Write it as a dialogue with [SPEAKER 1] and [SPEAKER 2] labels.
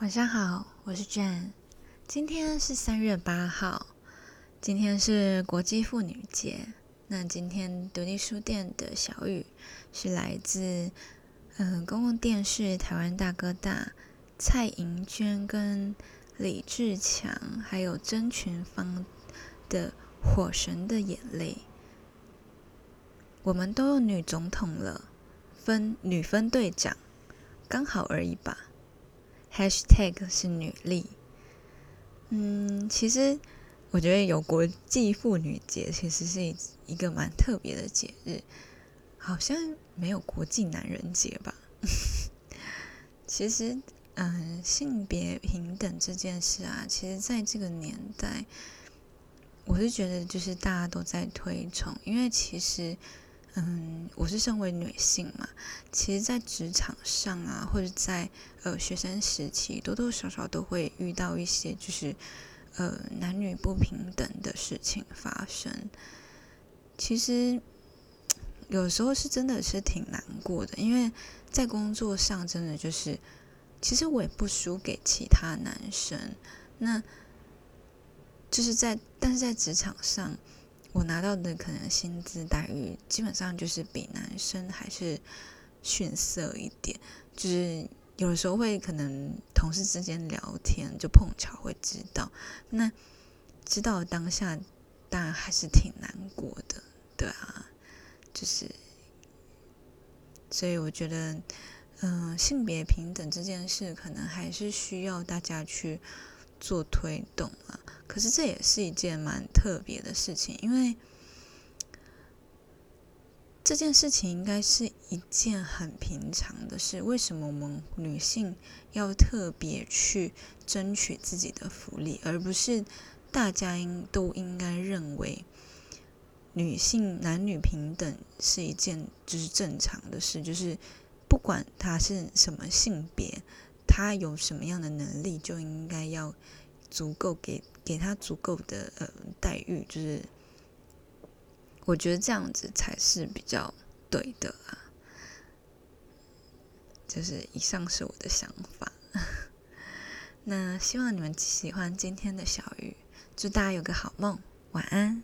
[SPEAKER 1] 晚上好，我是 Jane。今天是三月八号，今天是国际妇女节。那今天独立书店的小雨是来自嗯公共电视台湾大哥大蔡盈娟跟李志强，还有曾群芳的《火神的眼泪》。我们都有女总统了，分女分队长，刚好而已吧。#hashtag 是女力。嗯，其实我觉得有国际妇女节，其实是一一个蛮特别的节日，好像没有国际男人节吧。其实，嗯，性别平等这件事啊，其实在这个年代，我是觉得就是大家都在推崇，因为其实。嗯，我是身为女性嘛，其实，在职场上啊，或者在呃学生时期，多多少少都会遇到一些就是呃男女不平等的事情发生。其实有时候是真的是挺难过的，因为在工作上真的就是，其实我也不输给其他男生，那就是在但是在职场上。我拿到的可能薪资待遇基本上就是比男生还是逊色一点，就是有的时候会可能同事之间聊天就碰巧会知道，那知道当下当然还是挺难过的，对啊，就是所以我觉得，嗯，性别平等这件事可能还是需要大家去。做推动啊，可是这也是一件蛮特别的事情，因为这件事情应该是一件很平常的事。为什么我们女性要特别去争取自己的福利，而不是大家应都应该认为女性男女平等是一件就是正常的事？就是不管他是什么性别。他有什么样的能力，就应该要足够给给他足够的呃待遇，就是我觉得这样子才是比较对的啊。就是以上是我的想法，那希望你们喜欢今天的小鱼，祝大家有个好梦，晚安。